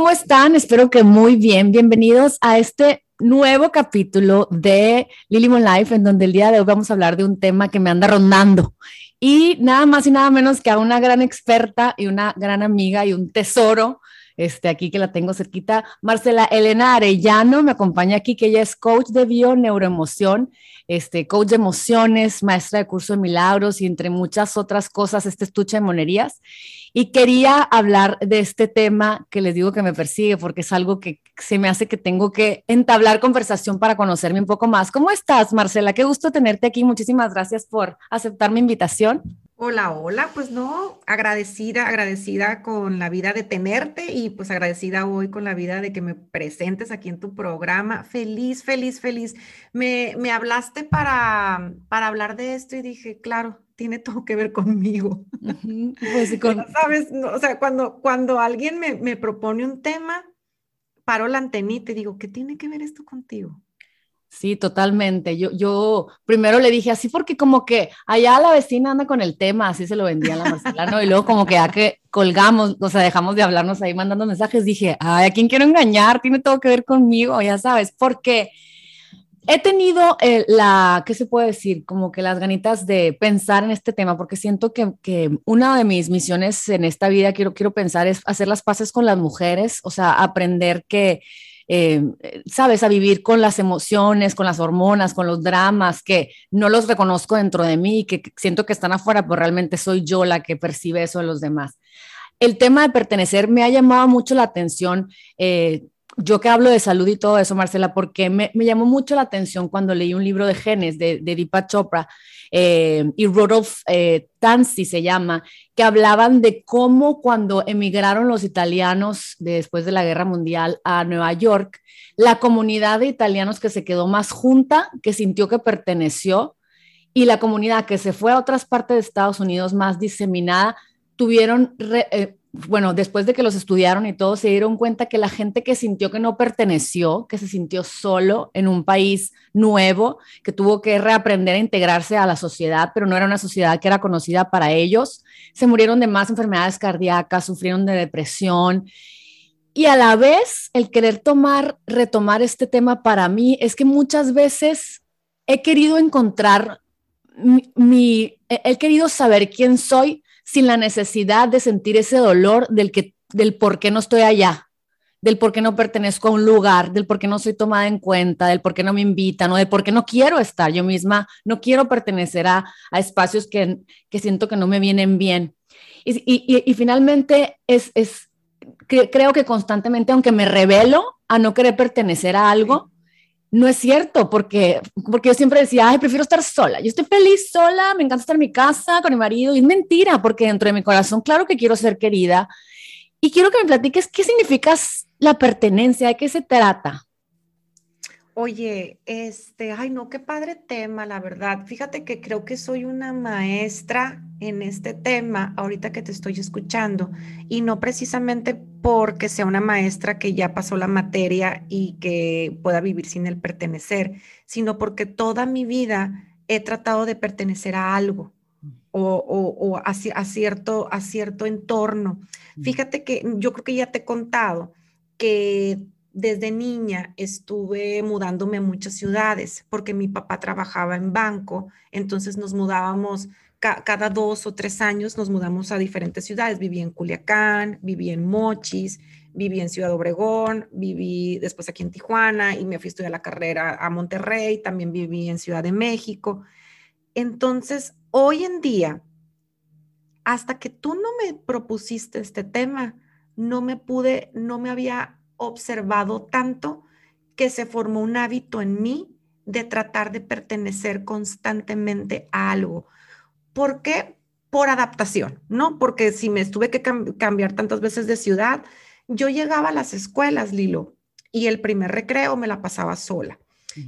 ¿cómo están? Espero que muy bien. Bienvenidos a este nuevo capítulo de Lily Mon Life, en donde el día de hoy vamos a hablar de un tema que me anda rondando. Y nada más y nada menos que a una gran experta y una gran amiga y un tesoro este, aquí que la tengo cerquita. Marcela Elena Arellano me acompaña aquí, que ella es coach de bio neuroemoción, este, coach de emociones, maestra de curso de milagros y entre muchas otras cosas, este estuche de monerías. Y quería hablar de este tema que les digo que me persigue porque es algo que se me hace que tengo que entablar conversación para conocerme un poco más. ¿Cómo estás, Marcela? Qué gusto tenerte aquí. Muchísimas gracias por aceptar mi invitación. Hola, hola, pues no, agradecida, agradecida con la vida de tenerte y pues agradecida hoy con la vida de que me presentes aquí en tu programa. Feliz, feliz, feliz. Me, me hablaste para, para hablar de esto y dije, claro, tiene todo que ver conmigo. Pues, Sabes, o sea, cuando, cuando alguien me, me propone un tema, paro la antenita y digo, ¿qué tiene que ver esto contigo? Sí, totalmente. Yo, yo primero le dije así porque como que allá la vecina anda con el tema, así se lo vendía a la Marcela, ¿no? Y luego como que ya que colgamos, o sea, dejamos de hablarnos ahí mandando mensajes, dije, ay, ¿a quién quiero engañar? Tiene todo que ver conmigo, ya sabes, porque he tenido eh, la, ¿qué se puede decir? Como que las ganitas de pensar en este tema, porque siento que, que, una de mis misiones en esta vida, quiero, quiero pensar, es hacer las paces con las mujeres, o sea, aprender que eh, sabes, a vivir con las emociones, con las hormonas, con los dramas que no los reconozco dentro de mí, que siento que están afuera, pero realmente soy yo la que percibe eso de los demás. El tema de pertenecer me ha llamado mucho la atención. Eh, yo que hablo de salud y todo eso, Marcela, porque me, llamó mucho la atención cuando leí un libro de genes de, de Chopra eh, y Rudolf eh, Tanzi se llama, que hablaban de cómo cuando emigraron los italianos después de la guerra mundial a Nueva York, la comunidad de italianos que se quedó más junta, que sintió que perteneció, y la comunidad que se fue a otras partes de Estados Unidos más diseminada, tuvieron eh, bueno, después de que los estudiaron y todo, se dieron cuenta que la gente que sintió que no perteneció, que se sintió solo en un país nuevo, que tuvo que reaprender a integrarse a la sociedad, pero no era una sociedad que era conocida para ellos, se murieron de más enfermedades cardíacas, sufrieron de depresión. Y a la vez, el querer tomar, retomar este tema para mí es que muchas veces he querido encontrar mi, he querido saber quién soy, sin la necesidad de sentir ese dolor del, que, del por qué no estoy allá, del por qué no pertenezco a un lugar, del por qué no soy tomada en cuenta, del por qué no me invitan o del por qué no quiero estar yo misma, no quiero pertenecer a, espacios que, siento que no me vienen bien. Y, finalmente es, es creo que constantemente, aunque me revelo a no querer pertenecer a algo, no es cierto, porque, porque yo siempre decía, ay, prefiero estar sola. Yo estoy feliz sola, me encanta estar en mi casa con mi marido. Y es mentira, porque dentro de mi corazón, claro que quiero ser querida. Y quiero que me platiques qué significa la pertenencia, de qué se trata. Oye, este, ay no, qué padre tema, la verdad. Fíjate que creo que soy una maestra en este tema ahorita que te estoy escuchando y no precisamente porque sea una maestra que ya pasó la materia y que pueda vivir sin el pertenecer, sino porque toda mi vida he tratado de pertenecer a algo o, a, cierto, a cierto entorno. Mm. Fíjate que yo creo que ya te he contado que desde niña estuve mudándome a muchas ciudades porque mi papá trabajaba en banco, entonces nos mudábamos cada dos o tres años, nos mudamos a diferentes ciudades. Viví en Culiacán, viví en Mochis, viví en Ciudad Obregón, viví después aquí en Tijuana y me fui a estudiar la carrera a Monterrey, también viví en Ciudad de México. Entonces, hoy en día, hasta que tú no me propusiste este tema, no me pude, no me había observado tanto que se formó un hábito en mí de tratar de pertenecer constantemente a algo. ¿Por qué? Por adaptación, ¿no? Porque si me tuve que cambiar tantas veces de ciudad, yo llegaba a las escuelas, Lilo, y el primer recreo me la pasaba sola.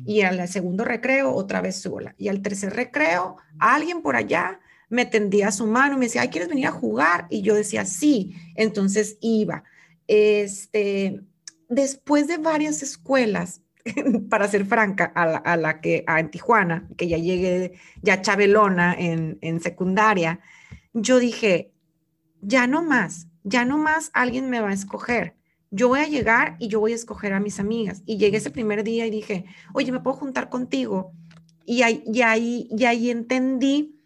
Y al segundo recreo otra vez sola. Y al tercer recreo, alguien por allá me tendía su mano y me decía, ¿quieres venir a jugar? Y yo decía, sí. Entonces iba. Este, después de varias escuelas, para ser franca, a la, que a, en Tijuana, que ya llegué ya chabelona en, en secundaria, yo dije, ya no más, ya no más alguien me va a escoger. yo voy a llegar y yo voy a escoger a mis amigas. Y llegué ese primer día y dije, oye, ¿me puedo juntar contigo? Y ahí, y ahí, y ahí entendí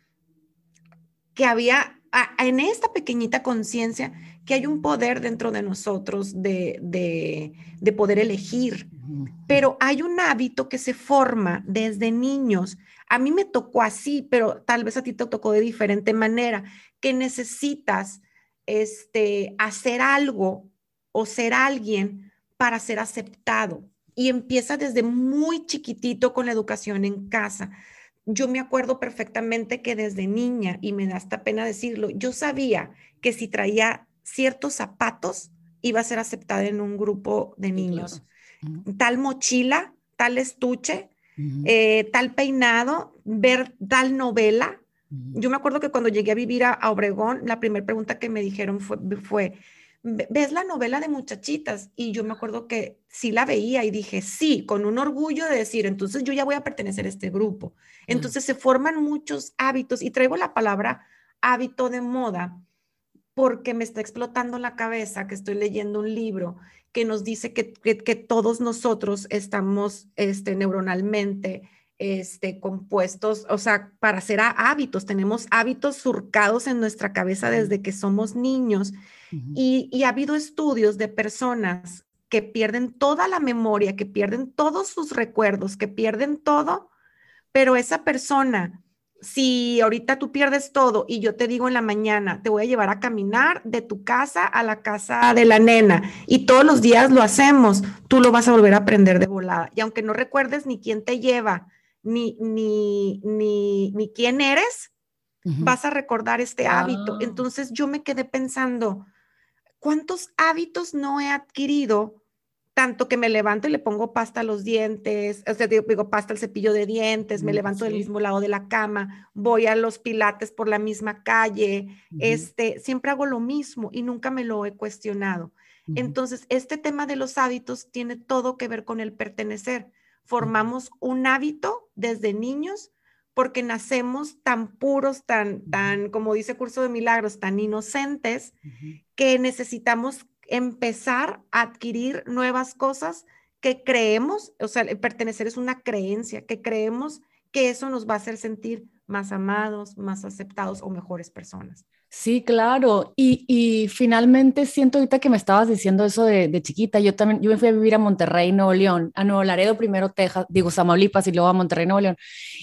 que había en esta pequeñita conciencia que hay un poder dentro de nosotros de, de, de, poder elegir, pero hay un hábito que se forma desde niños. A mí me tocó así, pero tal vez a ti te tocó de diferente manera, que necesitas este, hacer algo o ser alguien para ser aceptado. Y empieza desde muy chiquitito con la educación en casa yo me acuerdo perfectamente que desde niña, y me da hasta pena decirlo, yo sabía que si traía ciertos zapatos, iba a ser aceptada en un grupo de niños. Tal mochila, tal estuche, eh, tal peinado, ver tal novela. Yo me acuerdo que cuando llegué a vivir a, Obregón, la primera pregunta que me dijeron fue, fue, ¿ves la novela de muchachitas? Y yo me acuerdo que sí la veía y dije, sí, con un orgullo de decir, entonces yo ya voy a pertenecer a este grupo. Entonces se forman muchos hábitos y traigo la palabra hábito de moda porque me está explotando la cabeza que estoy leyendo un libro que nos dice que, que, todos nosotros estamos este, neuronalmente este, compuestos, o sea, para hacer hábitos, tenemos hábitos surcados en nuestra cabeza desde que somos niños y, ha habido estudios de personas que pierden toda la memoria, que pierden todos sus recuerdos, que pierden todo, pero esa persona, si ahorita tú pierdes todo y yo te digo en la mañana, te voy a llevar a caminar de tu casa a la casa de la nena y todos los días lo hacemos, tú lo vas a volver a aprender de volada. Y aunque no recuerdes ni quién te lleva, ni, ni, ni, ni quién eres, vas a recordar este hábito. Ah. Entonces yo me quedé pensando, ¿cuántos hábitos no he adquirido? Tanto que me levanto y le pongo pasta a los dientes, o sea, digo, pasta al cepillo de dientes, me mm, levanto del mismo lado de la cama, voy a los pilates por la misma calle, este, siempre hago lo mismo y nunca me lo he cuestionado. Entonces, este tema de los hábitos tiene todo que ver con el pertenecer. Formamos un hábito desde niños porque nacemos tan puros, tan, tan, como dice Curso de Milagros, tan inocentes, que necesitamos empezar a adquirir nuevas cosas que creemos, o sea, pertenecer es una creencia, que creemos que eso nos va a hacer sentir más amados, más aceptados o mejores personas. Sí, claro. Y, finalmente siento ahorita que me estabas diciendo eso de, chiquita. Yo también, yo me fui a vivir a Monterrey, Nuevo León, a Nuevo Laredo primero, Texas, digo, Samaulipas y luego a Monterrey, Nuevo León.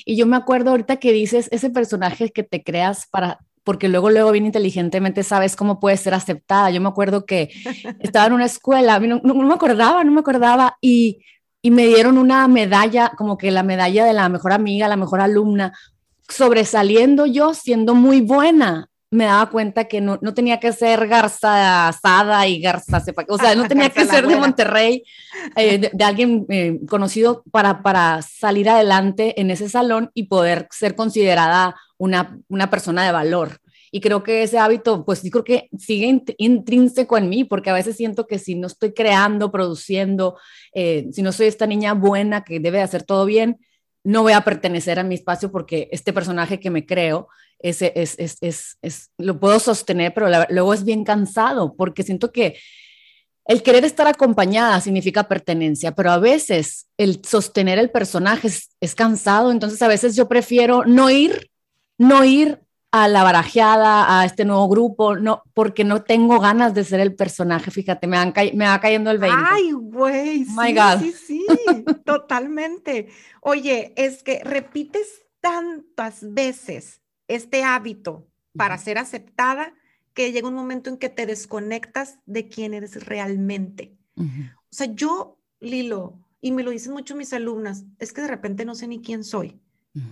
Y yo me acuerdo ahorita que dices ese personaje que te creas para, porque luego, luego bien inteligentemente sabes cómo puede ser aceptada. Yo me acuerdo que estaba en una escuela, no, no, me acordaba, no me acordaba, y, y me dieron una medalla, como que la medalla de la mejor amiga, la mejor alumna, sobresaliendo yo siendo muy buena me daba cuenta que no, no, tenía que ser Garza Asada y Garza Sepa, o sea, no tenía que ser de Monterrey, eh, de, alguien eh, conocido para, para salir adelante en ese salón y poder ser considerada una, una persona de valor. Y creo que ese hábito, pues yo creo que sigue intrínseco en mí, porque a veces siento que si no estoy creando, produciendo, eh, si no soy esta niña buena que debe hacer todo bien, no voy a pertenecer a mi espacio porque este personaje que me creo es, es, es, es, lo puedo sostener, pero luego es bien cansado porque siento que el querer estar acompañada significa pertenencia, pero a veces el sostener el personaje es, cansado, entonces a veces yo prefiero no ir, no ir a la barajeada, a este nuevo grupo, no, porque no tengo ganas de ser el personaje, fíjate, me, me va cayendo el 20. Ay, güey, oh sí, sí, sí, totalmente. Oye, es que repites tantas veces este hábito para ser aceptada que llega un momento en que te desconectas de quién eres realmente. O sea, yo, Lilo, y me lo dicen mucho mis alumnas, es que de repente no sé ni quién soy.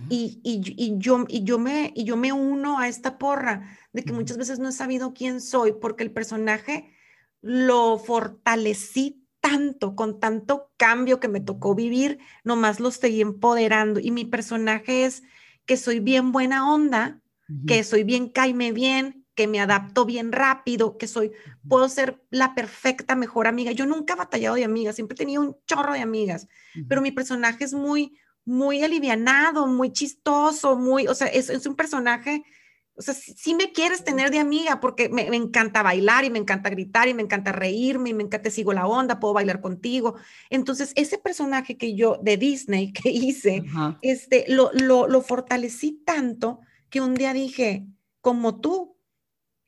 Y, y, yo, y, yo me, y yo me uno a esta porra de que muchas veces no he sabido quién soy porque el personaje lo fortalecí tanto, con tanto cambio que me tocó vivir, nomás lo estoy empoderando. Y mi personaje es que soy bien buena onda, que soy bien caime bien, que me adapto bien rápido, que soy, puedo ser la perfecta mejor amiga. Yo nunca he batallado de amigas, siempre he tenido un chorro de amigas, pero mi personaje es muy, muy alivianado, muy chistoso, muy, o sea, es, es un personaje O sea, sí, me quieres tener de amiga porque me, encanta bailar y me encanta gritar y me encanta reírme y me encanta, sigo la onda, puedo bailar contigo. Entonces, ese personaje que yo de Disney que hice, este, lo, lo, lo fortalecí tanto que un día dije, como tú,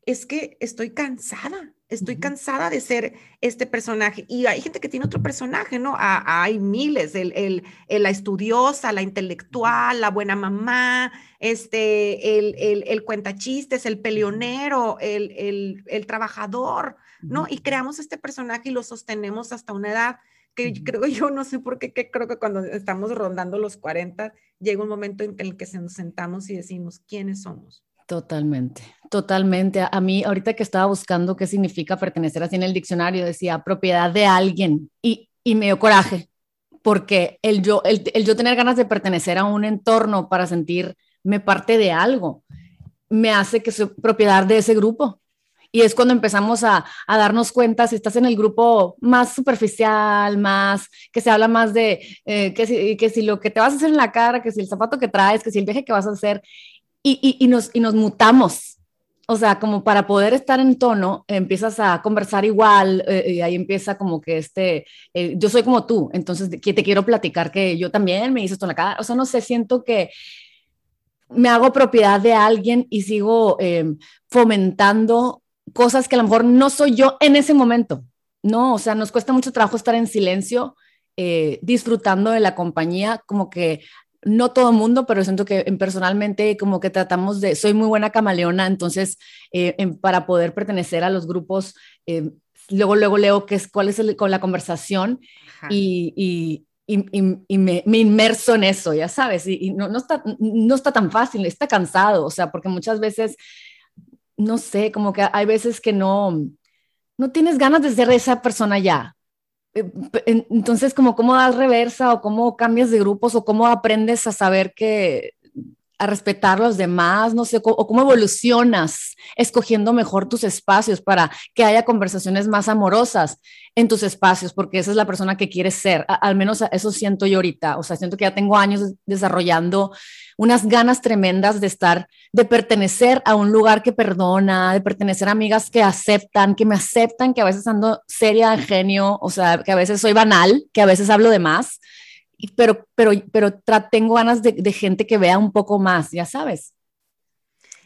es que estoy cansada estoy cansada de ser este personaje. Y hay gente que tiene otro personaje, ¿no? hay miles, el, el, la estudiosa, la intelectual, la buena mamá, este, el, el, el cuentachistes, el peleonero, el, el, trabajador, ¿no? Y creamos este personaje y lo sostenemos hasta una edad que creo yo, no sé por qué, que creo que cuando estamos rondando los 40, llega un momento en el que nos sentamos y decimos, ¿quiénes somos? Totalmente, totalmente. A, mí, ahorita que estaba buscando qué significa pertenecer así en el diccionario, decía propiedad de alguien y, y me dio coraje, porque el yo, el, yo tener ganas de pertenecer a un entorno para sentirme parte de algo, me hace que soy propiedad de ese grupo. Y es cuando empezamos a, a, darnos cuenta si estás en el grupo más superficial, más que se habla más de eh, que, si, que si lo que te vas a hacer en la cara, que si el zapato que traes, que si el viaje que vas a hacer y, y, nos, y nos mutamos. O sea, como para poder estar en tono, empiezas a conversar igual eh, y ahí empieza como que este, eh, yo soy como tú, entonces que te quiero platicar que yo también me hice esto en la cara. O sea, no sé, siento que me hago propiedad de alguien y sigo em, fomentando cosas que a lo mejor no soy yo en ese momento. No, o sea, nos cuesta mucho trabajo estar en silencio, eh, disfrutando de la compañía, como que no todo el mundo, pero siento que personalmente como que tratamos de, soy muy buena camaleona, entonces eh, para poder pertenecer a los grupos, eh, luego, luego leo qué es, cuál es con la conversación y, y, y, me, me, inmerso en eso, ya sabes, y, no, no, está, no está tan fácil, está cansado, o sea, porque muchas veces, no sé, como que hay veces que no, no tienes ganas de ser esa persona ya, eh, entonces, como cómo das reversa o cómo cambias de grupos o cómo aprendes a saber que a respetar a los demás, no sé, o cómo evolucionas escogiendo mejor tus espacios para que haya conversaciones más amorosas en tus espacios, porque esa es la persona que quieres ser. al menos eso siento yo ahorita, o sea, siento que ya tengo años desarrollando unas ganas tremendas de estar, de pertenecer a un lugar que perdona, de pertenecer a amigas que aceptan, que me aceptan, que a veces ando seria, genio, o sea, que a veces soy banal, que a veces hablo de más pero, pero, pero tengo ganas de, gente que vea un poco más, ya sabes.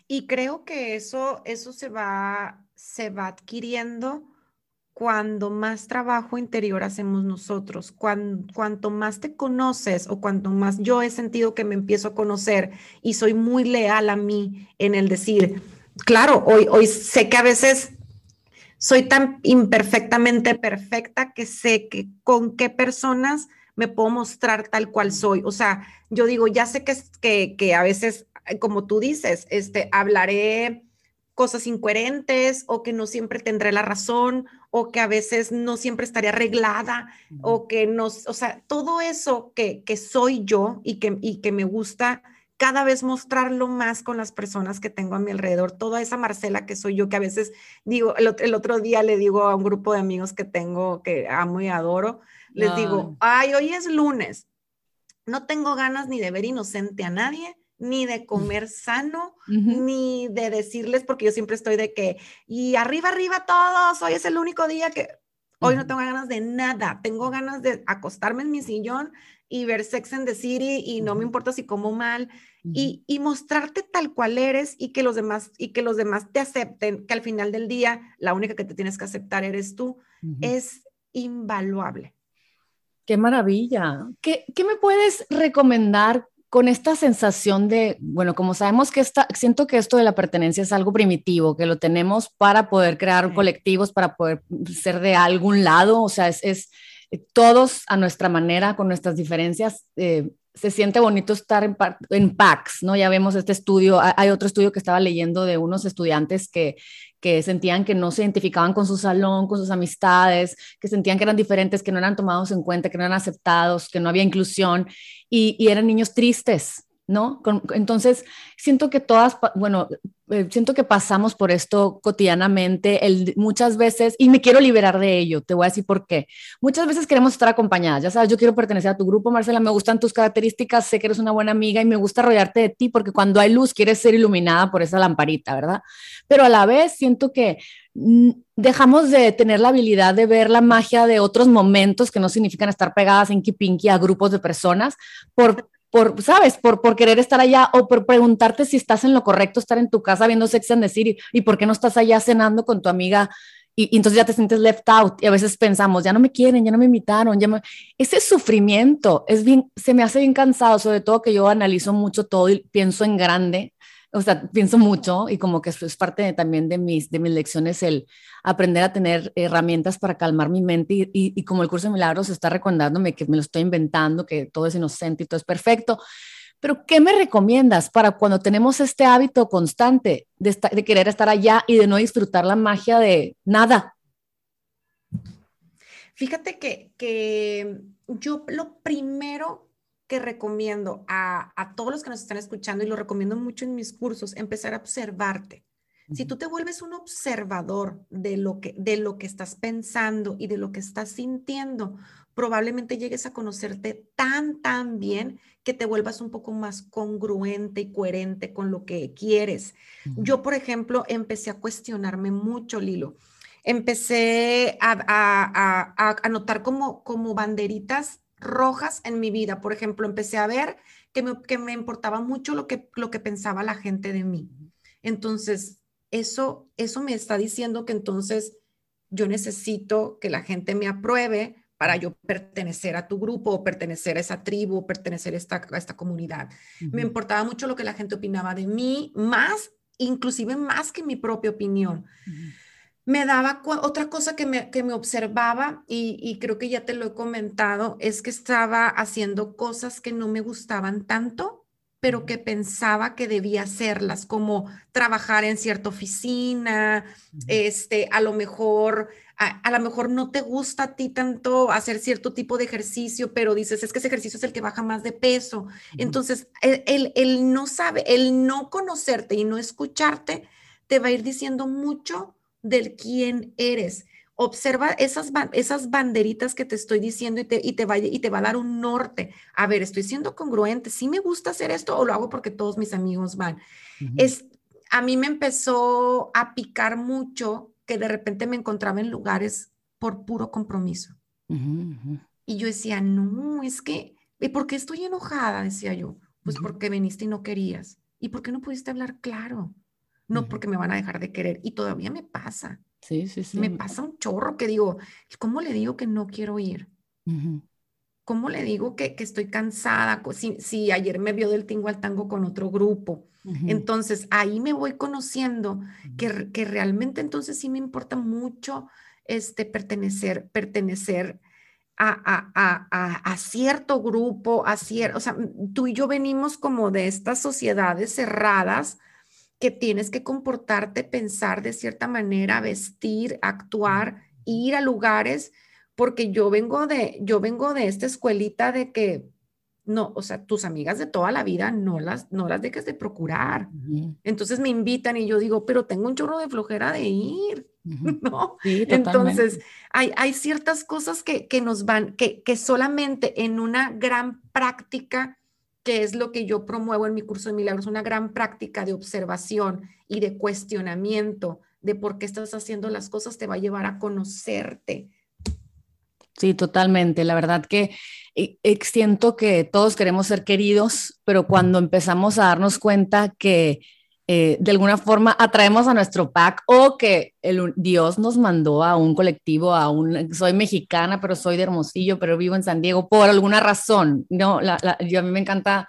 Y creo que eso, eso se, va, se va adquiriendo cuando más trabajo interior hacemos nosotros, cuanto más te conoces o cuanto más yo he sentido que me empiezo a conocer y soy muy leal a mí en el decir, claro, hoy, hoy sé que a veces soy tan imperfectamente perfecta que sé que con qué personas me puedo mostrar tal cual soy. O sea, yo digo, ya sé que, que, que a veces, como tú dices, este, hablaré cosas incoherentes o que no siempre tendré la razón o que a veces no siempre estaré arreglada o que no, o sea, todo eso que, que soy yo y que, y que me gusta cada vez mostrarlo más con las personas que tengo a mi alrededor, toda esa Marcela que soy yo, que a veces digo, el, el otro día le digo a un grupo de amigos que tengo, que amo y adoro, les digo, ay, hoy es lunes, no tengo ganas ni de ver inocente a nadie, ni de comer sano, ni de decirles, porque yo siempre estoy de que, y arriba, arriba todos, hoy es el único día que, hoy no tengo ganas de nada, tengo ganas de acostarme en mi sillón y ver Sex and the City y no me importa si como mal y, y, mostrarte tal cual eres y que los demás y que los demás te acepten, que al final del día la única que te tienes que aceptar eres tú, es invaluable. Qué maravilla. ¿Qué, ¿Qué, me puedes recomendar con esta sensación de, bueno, como sabemos que esta, siento que esto de la pertenencia es algo primitivo, que lo tenemos para poder crear colectivos, para poder ser de algún lado, o sea, es, es eh, todos a nuestra manera, con nuestras diferencias. Eh, se siente bonito estar en, en PACs, ¿no? Ya vemos este estudio, hay otro estudio que estaba leyendo de unos estudiantes que, que sentían que no se identificaban con su salón, con sus amistades, que sentían que eran diferentes, que no eran tomados en cuenta, que no eran aceptados, que no había inclusión y, y eran niños tristes, ¿no? entonces, siento que todas, bueno, eh, siento que pasamos por esto cotidianamente, muchas veces, y me quiero liberar de ello, te voy a decir por qué. Muchas veces queremos estar acompañadas, ya sabes, yo quiero pertenecer a tu grupo, Marcela, me gustan tus características, sé que eres una buena amiga y me gusta rodearte de ti porque cuando hay luz quieres ser iluminada por esa lamparita, ¿verdad? Pero a la vez siento que mm, dejamos de tener la habilidad de ver la magia de otros momentos que no significan estar pegadas en kipinki a grupos de personas por por, ¿sabes? Por, por querer estar allá o por preguntarte si estás en lo correcto, estar en tu casa viendo Sex and the City y por qué no estás allá cenando con tu amiga y, entonces ya te sientes left out y a veces pensamos, ya no me quieren, ya no me invitaron, ya ese sufrimiento es bien, se me hace bien cansado, sobre todo que yo analizo mucho todo y pienso en grande o sea, pienso mucho y como que eso es parte también de mis, de mis lecciones el aprender a tener herramientas para calmar mi mente y, y, como el curso de milagros está recordándome que me lo estoy inventando, que todo es inocente y todo es perfecto. Pero, ¿qué me recomiendas para cuando tenemos este hábito constante de, de querer estar allá y de no disfrutar la magia de nada? Fíjate que, que yo lo primero que recomiendo a, todos los que nos están escuchando y lo recomiendo mucho en mis cursos, empezar a observarte. Si tú te vuelves un observador de lo que de lo que estás pensando y de lo que estás sintiendo, probablemente llegues a conocerte tan tan bien que te vuelvas un poco más congruente y coherente con lo que quieres. Yo, por ejemplo, empecé a cuestionarme mucho, Lilo. Empecé a, a, a notar como, como banderitas rojas en mi vida. Por ejemplo, empecé a ver que me, que me importaba mucho lo que, lo que pensaba la gente de mí. Entonces, eso, eso me está diciendo que entonces yo necesito que la gente me apruebe para yo pertenecer a tu grupo o pertenecer a esa tribu o pertenecer a esta, a esta comunidad. Me importaba mucho lo que la gente opinaba de mí, más, inclusive más que mi propia opinión me daba otra cosa que me, que me observaba y, creo que ya te lo he comentado, es que estaba haciendo cosas que no me gustaban tanto, pero que pensaba que debía hacerlas, como trabajar en cierta oficina, este, a lo mejor, a, lo mejor no te gusta a ti tanto hacer cierto tipo de ejercicio, pero dices, es que ese ejercicio es el que baja más de peso. Entonces, el, el no sabe, el no conocerte y no escucharte, te va a ir diciendo mucho del quién eres. Observa esas, esas banderitas que te estoy diciendo y te, y, te va, y te va a dar un norte. A ver, estoy siendo congruente. ¿Sí me gusta hacer esto o lo hago porque todos mis amigos van? es, a mí me empezó a picar mucho que de repente me encontraba en lugares por puro compromiso. Y yo decía, no, es que, ¿y por qué estoy enojada? Decía yo, pues porque viniste y no querías. ¿Y por qué no pudiste hablar claro? No porque me van a dejar de querer. Y todavía me pasa. Sí, sí, sí. Me pasa un chorro que digo, ¿cómo le digo que no quiero ir? ¿Cómo le digo que, que estoy cansada? Si, si, ayer me vio del tingo al tango con otro grupo. Entonces ahí me voy conociendo que, que, realmente entonces sí me importa mucho este, pertenecer, pertenecer a, a, a, a, cierto grupo, a cierto, o sea, tú y yo venimos como de estas sociedades cerradas que tienes que comportarte, pensar de cierta manera, vestir, actuar, ir a lugares, porque yo vengo de, yo vengo de esta escuelita de que no, o sea, tus amigas de toda la vida no las, no las dejes de procurar. Entonces me invitan y yo digo, pero tengo un chorro de flojera de ir, ¿no? Entonces, hay, hay ciertas cosas que, que nos van, que, que solamente en una gran práctica que es lo que yo promuevo en mi curso de milagros, una gran práctica de observación y de cuestionamiento de por qué estás haciendo las cosas, te va a llevar a conocerte. Sí, totalmente. La verdad que eh, siento que todos queremos ser queridos, pero cuando empezamos a darnos cuenta que eh, de alguna forma atraemos a nuestro pack o que el, Dios nos mandó a un colectivo, a un, soy mexicana, pero soy de Hermosillo, pero vivo en San Diego por alguna razón, ¿no? yo a mí me encanta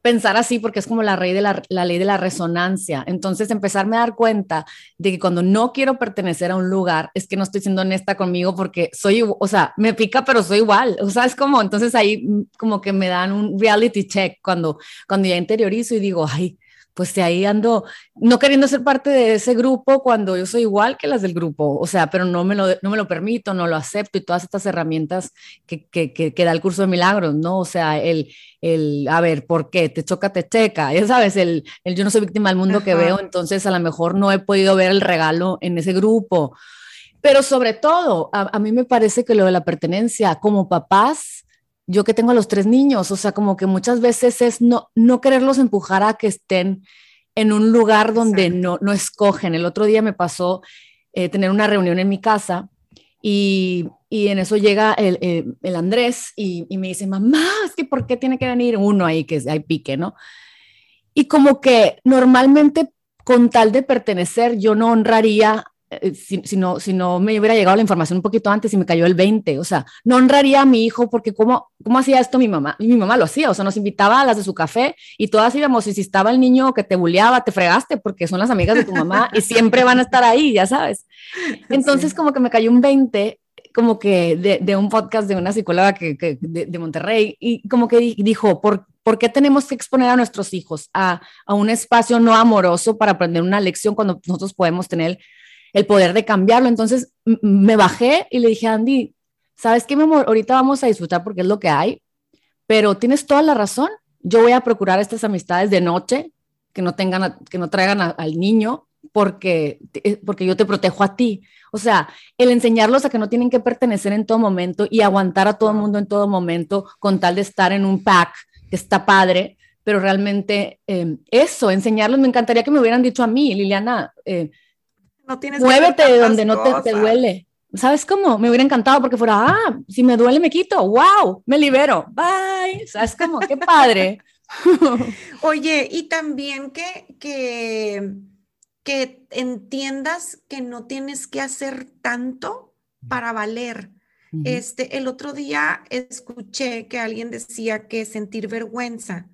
pensar así porque es como la, ley de la, ley de la resonancia. Entonces, empezarme a dar cuenta de que cuando no quiero pertenecer a un lugar, es que no estoy siendo honesta conmigo porque soy, o sea, me pica, pero soy igual. O sea, es como, entonces ahí como que me dan un reality check cuando, cuando ya interiorizo y digo, ay, pues ahí ando, no queriendo ser parte de ese grupo cuando yo soy igual que las del grupo, o sea, pero no me lo, no me lo permito, no lo acepto y todas estas herramientas que, que, que, da el curso de milagros, ¿no? O sea, el, el, a ver, ¿por qué? Te choca, te checa, ya sabes, el, el yo no soy víctima del mundo que veo, entonces a lo mejor no he podido ver el regalo en ese grupo. Pero sobre todo, a, a mí me parece que lo de la pertenencia como papás, yo que tengo a los tres niños, o sea, como que muchas veces es no, no quererlos empujar a que estén en un lugar donde no, no escogen. El otro día me pasó eh, tener una reunión en mi casa y, y en eso llega el, el, Andrés y, y, me dice, mamá, es que ¿por qué tiene que venir uno ahí que hay pique, no? Y como que normalmente con tal de pertenecer, yo no honraría si, si, no, si no me hubiera llegado la información un poquito antes y me cayó el 20, o sea, no honraría a mi hijo porque ¿cómo, cómo hacía esto mi mamá? Y mi mamá lo hacía, o sea, nos invitaba a las de su café y todas íbamos y si estaba el niño que te bulleaba, te fregaste porque son las amigas de tu mamá y siempre van a estar ahí, ya sabes. Entonces como que me cayó un 20 como que de, de un podcast de una psicóloga que, que de, de, Monterrey y como que dijo, ¿por, ¿por qué tenemos que exponer a nuestros hijos a, a un espacio no amoroso para aprender una lección cuando nosotros podemos tener el poder de cambiarlo. Entonces me bajé y le dije a Andy, ¿sabes qué, mi amor? Ahorita vamos a disfrutar porque es lo que hay, pero tienes toda la razón. Yo voy a procurar estas amistades de noche que no tengan, que no traigan al niño porque, eh, porque yo te protejo a ti. O sea, el enseñarlos a que no tienen que pertenecer en todo momento y aguantar a todo el mundo en todo momento con tal de estar en un pack que está padre, pero realmente eh, eso, enseñarlos, me encantaría que me hubieran dicho a mí, Liliana, eh, no tienes Muévete de donde no te, te, duele. ¿Sabes cómo? Me hubiera encantado porque fuera, ah, si me duele me quito, wow, me libero, bye. ¿Sabes cómo? Qué padre. Oye, y también que, que, que entiendas que no tienes que hacer tanto para valer. Este, el otro día escuché que alguien decía que sentir vergüenza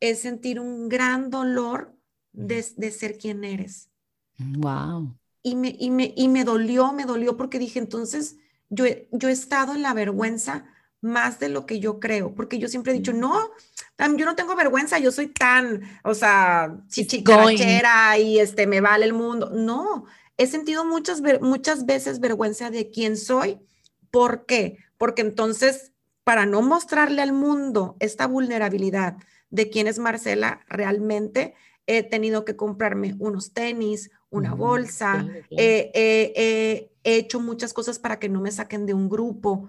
es sentir un gran dolor de, de ser quien eres. Wow. Y me, y me, y me dolió, me dolió porque dije, entonces, yo he, yo he estado en la vergüenza más de lo que yo creo, porque yo siempre he dicho, no, yo no tengo vergüenza, yo soy tan, o sea, chichicachera y este, me vale el mundo. No, he sentido muchas, muchas veces vergüenza de quién soy. ¿Por qué? Porque entonces, para no mostrarle al mundo esta vulnerabilidad de quién es Marcela realmente, he tenido que comprarme unos tenis, una bolsa, he hecho muchas cosas para que no me saquen de un grupo.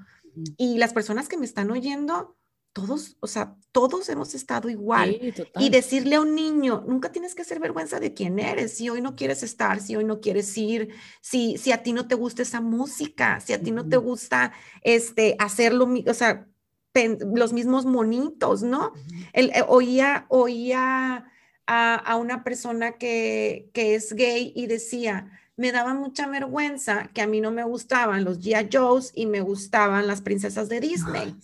Y las personas que me están oyendo, todos, o sea, todos hemos estado igual. y decirle a un niño, nunca tienes que hacer vergüenza de quién eres, si hoy no quieres estar, si hoy no quieres ir, si, si a ti no te gusta esa música, si a ti no te gusta este, hacerlo, o sea, los mismos monitos, ¿no? El, eh, oía, oía a, una persona que, es gay y decía, me daba mucha vergüenza que a mí no me gustaban los G.I. Joes y me gustaban las princesas de Disney.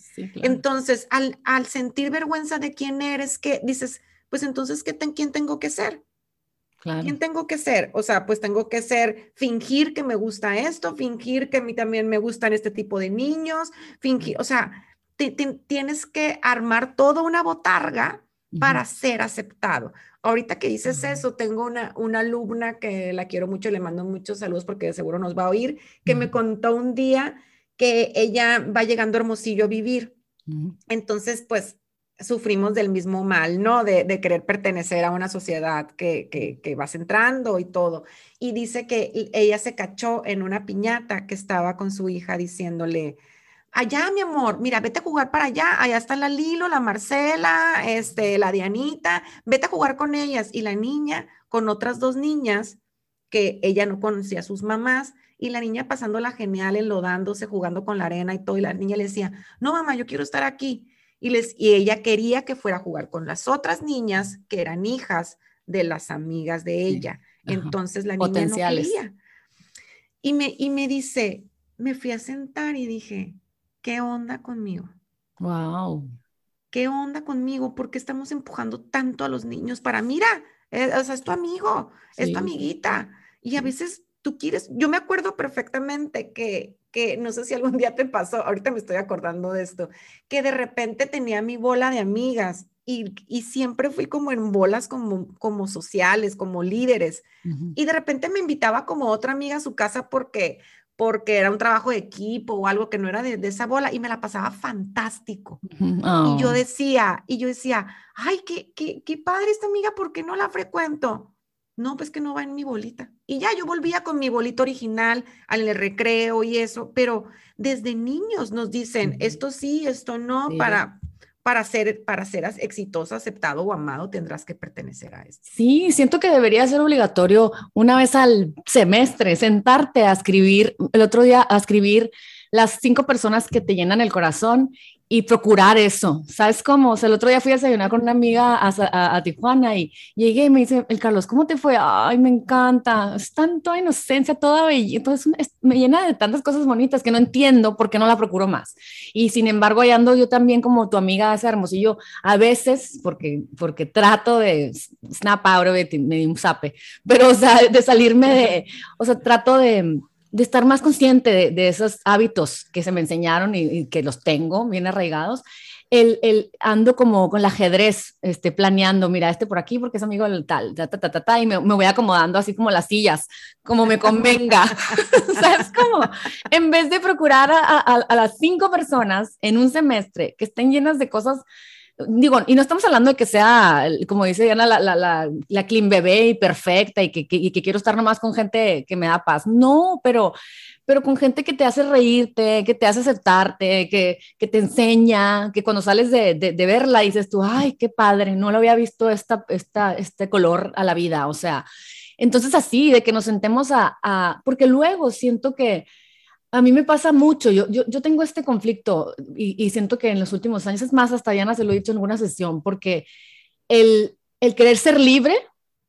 Entonces, al, sentir vergüenza de quién eres, que dices, pues entonces, ¿qué ¿quién tengo que ser? ¿Quién tengo que ser? O sea, pues tengo que ser, fingir que me gusta esto, fingir que a mí también me gustan este tipo de niños, fingir, o sea, tienes que armar toda una botarga para ser aceptado. Ahorita que dices eso, tengo una, una alumna que la quiero mucho, le mando muchos saludos porque seguro nos va a oír, que me contó un día que ella va llegando a Hermosillo a vivir. Entonces, pues sufrimos del mismo mal, ¿no? De, de querer pertenecer a una sociedad que, que, que, vas entrando y todo. Y dice que ella se cachó en una piñata que estaba con su hija diciéndole, allá, mi amor, mira, vete a jugar para allá, allá está la Lilo, la Marcela, este, la Dianita, vete a jugar con ellas. Y la niña con otras dos niñas que ella no conocía a sus mamás, y la niña pasándola genial, enlodándose, jugando con la arena y todo, y la niña le decía, no, mamá, yo quiero estar aquí. Y, les, y ella quería que fuera a jugar con las otras niñas que eran hijas de las amigas de ella. Entonces la niña no quería. Y me, y me dice, me fui a sentar y dije, ¿qué onda conmigo? Wow. ¿Qué onda conmigo? ¿Por qué estamos empujando tanto a los niños para, mira, eh, o sea, es tu amigo, es tu amiguita? Y a veces tú quieres, yo me acuerdo perfectamente que, que, no sé si algún día te pasó, ahorita me estoy acordando de esto, que de repente tenía mi bola de amigas y, y, siempre fui como en bolas como, como sociales, como líderes. Y de repente me invitaba como otra amiga a su casa porque, porque era un trabajo de equipo o algo que no era de, de esa bola y me la pasaba fantástico. Y yo oh. decía, y yo decía, ay, qué, qué, qué padre esta amiga, ¿por qué no la frecuento? No, pues que no va en mi bolita. Y ya yo volvía con mi bolita original al recreo y eso, pero desde niños nos dicen, esto sí, esto no, para para ser, para ser exitoso, aceptado o amado, tendrás que pertenecer a esto. Sí, siento que debería ser obligatorio una vez al semestre sentarte a escribir, el otro día a escribir las cinco personas que te llenan el corazón y procurar eso. ¿Sabes cómo? O sea, el otro día fui a desayunar con una amiga a, Tijuana y llegué y me dice, el Carlos, ¿cómo te fue? Ay, me encanta. Es tanta inocencia, toda bella. Entonces, me llena de tantas cosas bonitas que no entiendo por qué no la procuro más. Y sin embargo, ahí ando yo también como tu amiga ese hermosillo, a veces, porque, porque trato de snap out of it, me di un zape, pero o sea, de salirme de, o sea, trato de de estar más consciente de, esos hábitos que se me enseñaron y, que los tengo bien arraigados. El, el, ando como con el ajedrez, este, planeando, mira, este por aquí porque es amigo del tal, ta, ta, ta, ta, y me, me, voy acomodando así como las sillas, como me convenga. ¿Sabes cómo? En vez de procurar a, a, a las cinco personas en un semestre que estén llenas de cosas digo, y no estamos hablando de que sea, como dice Diana, la, la, la, clean bebé y perfecta y que, y que, quiero estar nomás con gente que me da paz. No, pero, pero con gente que te hace reírte, que te hace aceptarte, que, que te enseña, que cuando sales de, de, verla dices tú, ay, qué padre, no lo había visto esta, esta, este color a la vida. O sea, entonces así, de que nos sentemos a, a porque luego siento que a mí me pasa mucho, yo, yo, yo tengo este conflicto y, siento que en los últimos años, es más, hasta Diana se lo he dicho en alguna sesión, porque el, el querer ser libre,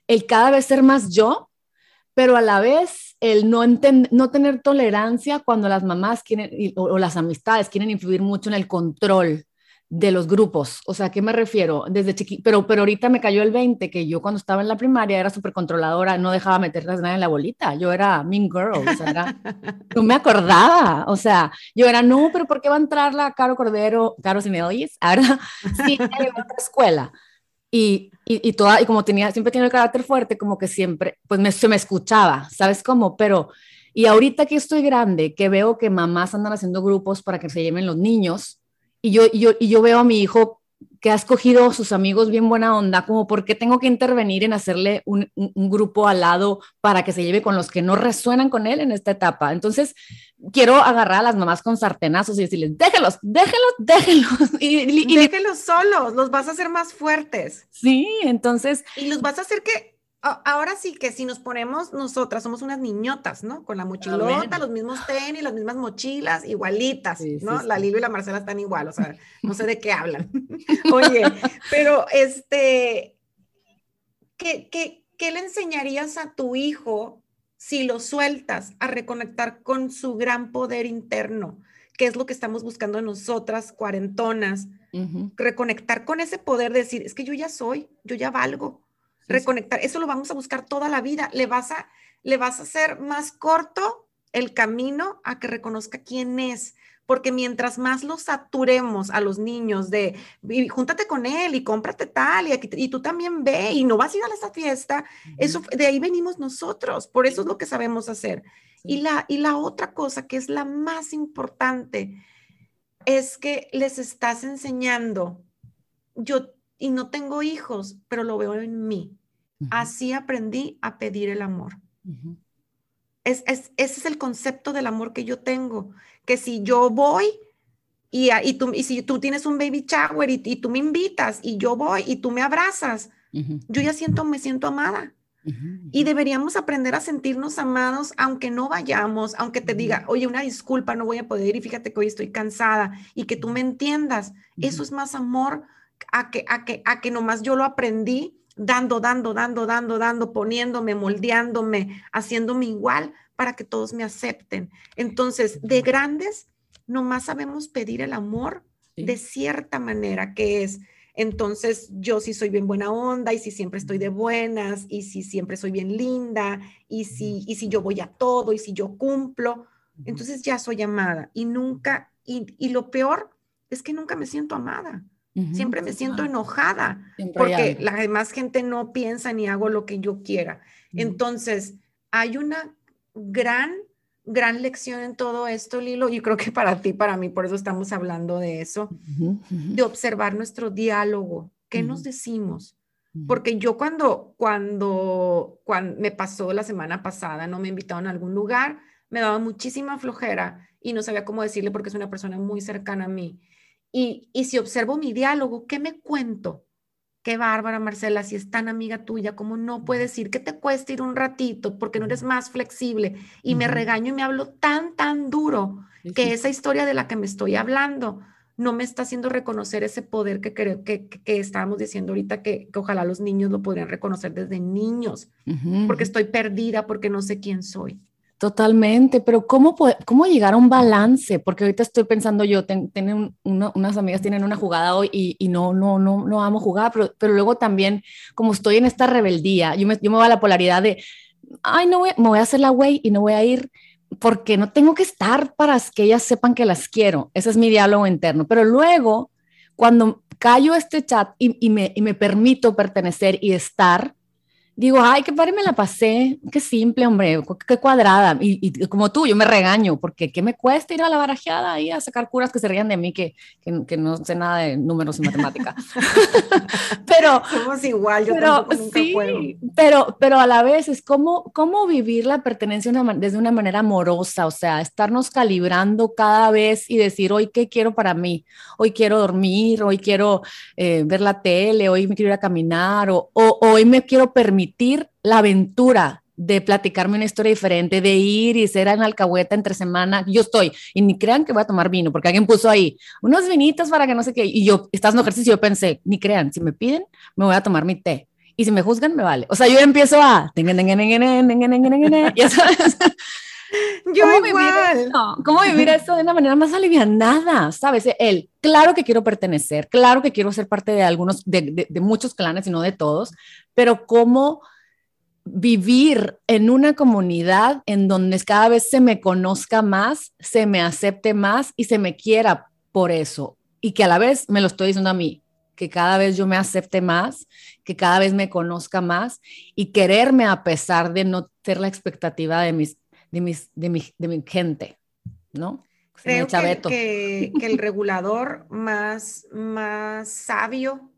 el cada vez ser más yo, pero a la vez el no, no tener tolerancia cuando las mamás quieren, o, las amistades quieren influir mucho en el control de los grupos. O sea, ¿a qué me refiero? Desde chiquito, pero, pero ahorita me cayó el 20, que yo cuando estaba en la primaria era súper controladora, no dejaba meterlas nada en la bolita. Yo era mean girl, o sea, no me acordaba. O sea, yo era, no, pero ¿por qué va a entrar la Caro Cordero, Caro, si me oyes? Ahora, sí, a otra escuela. Y, y, y, toda, y como tenía, siempre tiene el carácter fuerte, como que siempre, pues me, se me escuchaba, ¿sabes cómo? Pero, y ahorita que estoy grande, que veo que mamás andan haciendo grupos para que se lleven los niños, y yo, y yo, y yo veo a mi hijo que ha escogido sus amigos bien buena onda, como por qué tengo que intervenir en hacerle un, un, grupo al lado para que se lleve con los que no resuenan con él en esta etapa. Entonces, quiero agarrar a las mamás con sartenazos y decirles, déjenlos, déjenlos, déjenlos. Y, y, déjenlos solos, los vas a hacer más fuertes. Sí, entonces. Y los vas a hacer que ahora sí que si nos ponemos nosotras, somos unas niñotas, ¿no? Con la mochilota, los mismos tenis, las mismas mochilas, igualitas, ¿no? La Lilo y la Marcela están igual, o sea, no sé de qué hablan. Oye, pero este, ¿qué, qué, ¿qué le enseñarías a tu hijo si lo sueltas a reconectar con su gran poder interno? ¿Qué es lo que estamos buscando nosotras, cuarentonas? Reconectar con ese poder, decir, es que yo ya soy, yo ya valgo reconectar. Eso lo vamos a buscar toda la vida. Le vas a, le vas a hacer más corto el camino a que reconozca quién es. Porque mientras más lo saturemos a los niños de júntate con él y cómprate tal y, y tú también ve y no vas a ir a esa fiesta, eso de ahí venimos nosotros. Por eso es lo que sabemos hacer. Y, la, y la otra cosa que es la más importante es que les estás enseñando. Yo y no tengo hijos, pero lo veo en mí. Así aprendí a pedir el amor. es, ese es el concepto del amor que yo tengo, que si yo voy y, y, tú, y si tú tienes un baby shower y, tú me invitas y yo voy y tú me abrazas, yo ya siento, me siento amada. Y deberíamos aprender a sentirnos amados aunque no vayamos, aunque te diga, oye, una disculpa, no voy a poder ir y fíjate que hoy estoy cansada y que tú me entiendas. Eso es más amor a que, a que, a que nomás yo lo aprendí dando, dando, dando, dando, dando, poniéndome, moldeándome, haciéndome igual para que todos me acepten. Entonces, de grandes, nomás sabemos pedir el amor de cierta manera, que es, entonces yo sí soy bien buena onda y si siempre estoy de buenas y si siempre soy bien linda y si, y si yo voy a todo y si yo cumplo, entonces ya soy amada. Y nunca, y, y lo peor es que nunca me siento amada Siempre me siento enojada porque la demás gente no piensa ni hago lo que yo quiera. Entonces, hay una gran, gran lección en todo esto, Lilo. Yo creo que para ti, para mí, por eso estamos hablando de eso, de observar nuestro diálogo. ¿Qué nos decimos? Porque yo cuando, cuando, cuando me pasó la semana pasada, no me invitaron a algún lugar, me daba muchísima flojera y no sabía cómo decirle porque es una persona muy cercana a mí. Y, si observo mi diálogo, ¿qué me cuento? Qué bárbara, Marcela, si es tan amiga tuya, ¿cómo no puedes ir? ¿Qué te cuesta ir un ratito porque no eres más flexible? Y me regaño y me hablo tan, tan duro que esa historia de la que me estoy hablando no me está haciendo reconocer ese poder que creo que, que, estábamos diciendo ahorita, que, ojalá los niños lo podrían reconocer desde niños, porque estoy perdida, porque no sé quién soy. Totalmente, pero ¿cómo, cómo llegar a un balance? Porque ahorita estoy pensando yo, tienen unas amigas tienen una jugada hoy y, y, no, no, no, no amo jugar, pero, pero luego también, como estoy en esta rebeldía, yo me, yo me voy a la polaridad de, ay, no voy, me voy a hacer la güey y no voy a ir porque no tengo que estar para que ellas sepan que las quiero. Ese es mi diálogo interno. Pero luego, cuando callo este chat y, y, me, y me permito pertenecer y estar, digo, ay, qué padre me la pasé, qué simple, hombre, qué cuadrada. Y, como tú, yo me regaño, porque qué me cuesta ir a la barajeada y a sacar curas que se rían de mí, que, que, no sé nada de números y matemática. pero. Somos igual, yo pero, nunca sí, puedo. Pero, pero a la vez es como, cómo vivir la pertenencia desde una manera amorosa, o sea, estarnos calibrando cada vez y decir, hoy qué quiero para mí, hoy quiero dormir, hoy quiero eh, ver la tele, hoy me quiero ir a caminar, o, o hoy me quiero permitir la aventura de platicarme una historia diferente, de ir y ser en alcahueta entre semana. Yo estoy, y ni crean que voy a tomar vino, porque alguien puso ahí unos vinitos para que no sé qué. Y yo, estás en ejercicio, yo pensé, ni crean, si me piden, me voy a tomar mi té. Y si me juzgan, me vale. O sea, yo empiezo a. Ya sabes. Yo ¿Cómo igual. Vivir ¿Cómo vivir esto de una manera más alivianada? ¿Sabes? Él, claro que quiero pertenecer, claro que quiero ser parte de algunos, de, de, muchos clanes y no de todos, pero cómo vivir en una comunidad en donde cada vez se me conozca más, se me acepte más y se me quiera por eso. Y que a la vez me lo estoy diciendo a mí, que cada vez yo me acepte más, que cada vez me conozca más y quererme a pesar de no ser la expectativa de mis de, mis, de, mi, de mi gente, ¿no? Creo que, que, el regulador más, más sabio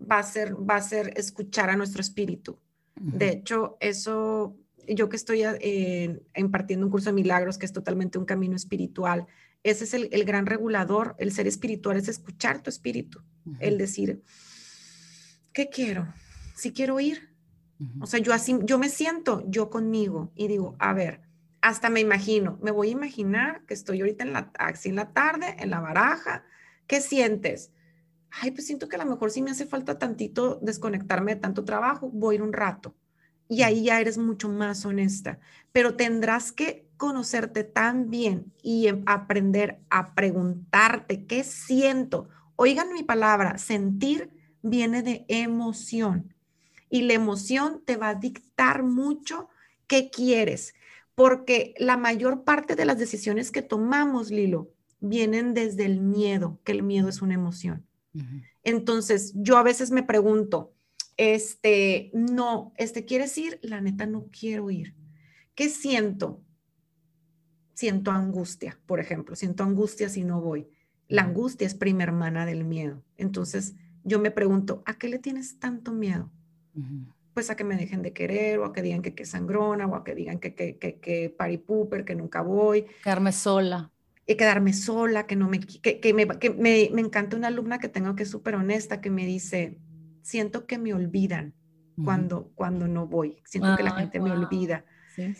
va a, ser, va a ser escuchar a nuestro espíritu. De hecho, eso, yo que estoy eh, impartiendo un curso de milagros, que es totalmente un camino espiritual, ese es el, el gran regulador, el ser espiritual es escuchar tu espíritu, el decir, ¿qué quiero? Si quiero ir. O sea, yo así, yo me siento yo conmigo y digo, a ver, hasta me imagino, me voy a imaginar que estoy ahorita en la, así en la tarde, en la baraja. ¿Qué sientes? Ay, pues siento que a lo mejor si me hace falta tantito desconectarme de tanto trabajo, voy a ir un rato. Y ahí ya eres mucho más honesta. Pero tendrás que conocerte tan bien y em, aprender a preguntarte qué siento. Oigan mi palabra, sentir viene de emoción. Y la emoción te va a dictar mucho qué quieres porque la mayor parte de las decisiones que tomamos, Lilo, vienen desde el miedo, que el miedo es una emoción. Entonces, yo a veces me pregunto, este, no, este, ¿quieres ir? La neta, no quiero ir. ¿Qué siento? Siento angustia, por ejemplo, siento angustia si no voy. La angustia es prima hermana del miedo. Entonces, yo me pregunto, ¿a qué le tienes tanto miedo? Pues a que me dejen de querer o a que digan que que sangrona o a que digan que que que, que paripooper, que nunca voy. Quedarme sola. Y quedarme sola, que no me, que, que me, que me, me, encanta una alumna que tengo que es súper honesta, que me dice, siento que me olvidan cuando, cuando no voy, siento que la gente me olvida.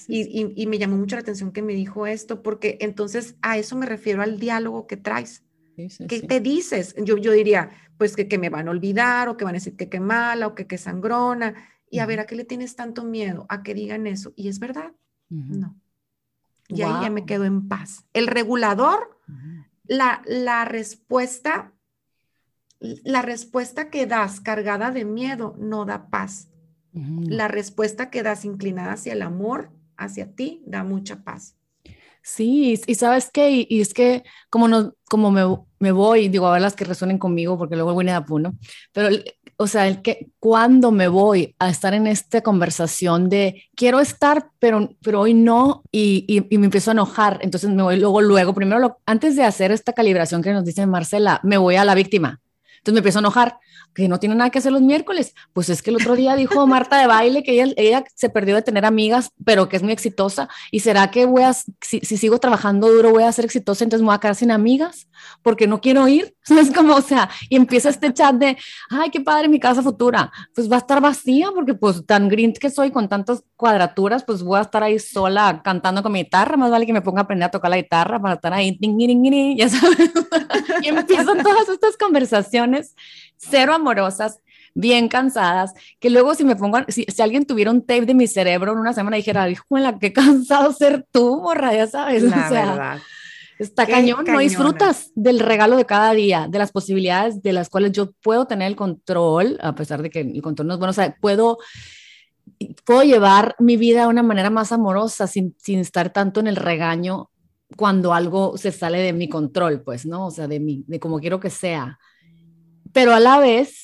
y, y, me llamó mucho la atención que me dijo esto, porque entonces a eso me refiero al diálogo que traes. ¿Qué te dices? Yo, yo diría, pues que, que, me van a olvidar o que van a decir que qué mala o que qué sangrona y a ver, ¿a qué le tienes tanto miedo? A que digan eso. ¿Y es verdad? No. Y ahí ya me quedo en paz. El regulador, la, la respuesta, la respuesta que das cargada de miedo no da paz. La respuesta que das inclinada hacia el amor, hacia ti, da mucha paz. Sí, y, sabes qué, y, es que como, no, como me, me, voy, digo, a ver las que resuenen conmigo, porque luego voy a ¿no? Pero, o sea, el que cuando me voy a estar en esta conversación de quiero estar, pero, pero hoy no, y, y, me empiezo a enojar, entonces me voy luego, luego, primero, antes de hacer esta calibración que nos dice Marcela, me voy a la víctima. Entonces me empiezo a enojar que no tiene nada que hacer los miércoles. Pues es que el otro día dijo Marta de baile que ella, ella se perdió de tener amigas, pero que es muy exitosa. ¿Y será que voy a, si, sigo trabajando duro, voy a ser exitosa, entonces me voy a quedar sin amigas? Porque no quiero ir. Es como, o sea, y empieza este chat de, ay, qué padre mi casa futura. Pues va a estar vacía porque pues tan green que soy con tantas cuadraturas, pues voy a estar ahí sola cantando con mi guitarra. Más vale que me ponga a aprender a tocar la guitarra para estar ahí, ya sabes. y empiezan todas estas conversaciones cero amorosas, bien cansadas, que luego si me pongo, si, si, alguien tuviera un tape de mi cerebro en una semana dijera, hijo, la qué cansado ser tú, morra, ya sabes. La verdad. Está cañón, no disfrutas del regalo de cada día, de las posibilidades de las cuales yo puedo tener el control, a pesar de que el control no es bueno, o sea, puedo, puedo llevar mi vida de una manera más amorosa sin, sin estar tanto en el regaño cuando algo se sale de mi control, pues, ¿no? O sea, de, mi, de como quiero que sea pero a la vez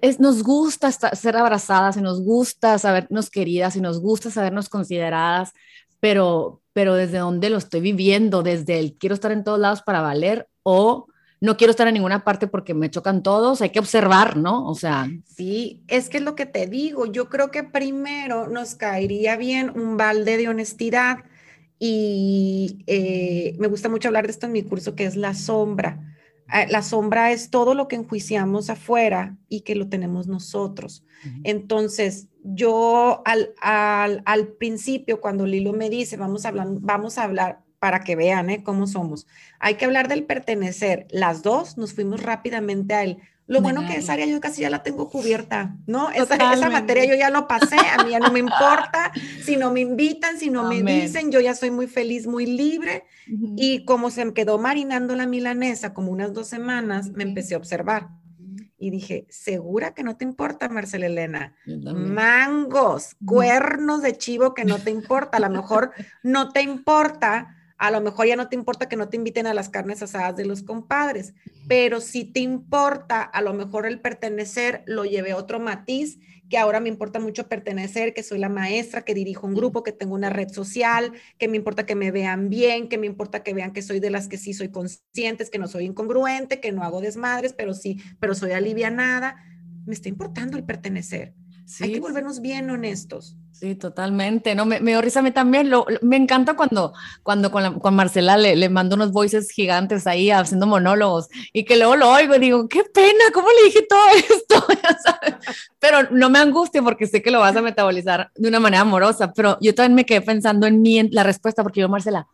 es, nos gusta ser abrazadas y nos gusta sabernos queridas y nos gusta sabernos consideradas, pero, pero desde dónde lo estoy viviendo, desde el quiero estar en todos lados para valer o no quiero estar en ninguna parte porque me chocan todos, hay que observar, ¿no? O sea. Sí, es que es lo que te digo, yo creo que primero nos caería bien un balde de honestidad y eh, me gusta mucho hablar de esto en mi curso que es la sombra la sombra es todo lo que enjuiciamos afuera y que lo tenemos nosotros. Entonces, yo al, al, principio, cuando Lilo me dice, vamos a hablar, vamos a hablar para que vean ¿eh? cómo somos, hay que hablar del pertenecer. Las dos nos fuimos rápidamente a él. Lo bueno que esa área yo casi ya la tengo cubierta, ¿no? Esa, esa, materia yo ya lo pasé, a mí ya no me importa si no me invitan, si no me dicen, yo ya soy muy feliz, muy libre. Y como se me quedó marinando la milanesa como unas dos semanas, me empecé a observar. Y dije, ¿segura que no te importa, Marcela Elena? Mangos, cuernos de chivo que no te importa. A lo mejor no te importa a lo mejor ya no te importa que no te inviten a las carnes asadas de los compadres, pero si te importa, a lo mejor el pertenecer lo llevé a otro matiz, que ahora me importa mucho pertenecer, que soy la maestra, que dirijo un grupo, que tengo una red social, que me importa que me vean bien, que me importa que vean que soy de las que sí soy conscientes, que no soy incongruente, que no hago desmadres, pero sí, pero soy alivianada. Me está importando el pertenecer. Hay que volvernos bien honestos. Sí, totalmente. No, me, me dio risa a mí también. Lo, me encanta cuando, cuando con, con Marcela le, le mando unos voices gigantes ahí haciendo monólogos y que luego lo oigo y digo, qué pena, ¿cómo le dije todo esto? pero no me angustia porque sé que lo vas a metabolizar de una manera amorosa. Pero yo también me quedé pensando en mí, en la respuesta, porque yo, Marcela,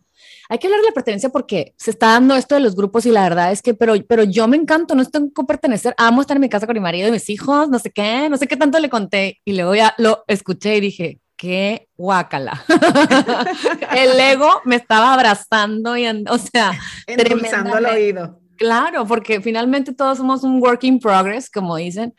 hay que hablar de la pertenencia porque se está dando esto de los grupos y la verdad es que, pero, pero yo me encanto, no estoy con pertenecer, amo estar en mi casa con mi marido y mis hijos, no sé qué, no sé qué tanto le conté y luego ya lo escuché y dije, qué guácala. el ego me estaba abrazando y, o sea, endulzando el oído. Claro, porque finalmente todos somos un work in progress, como dicen.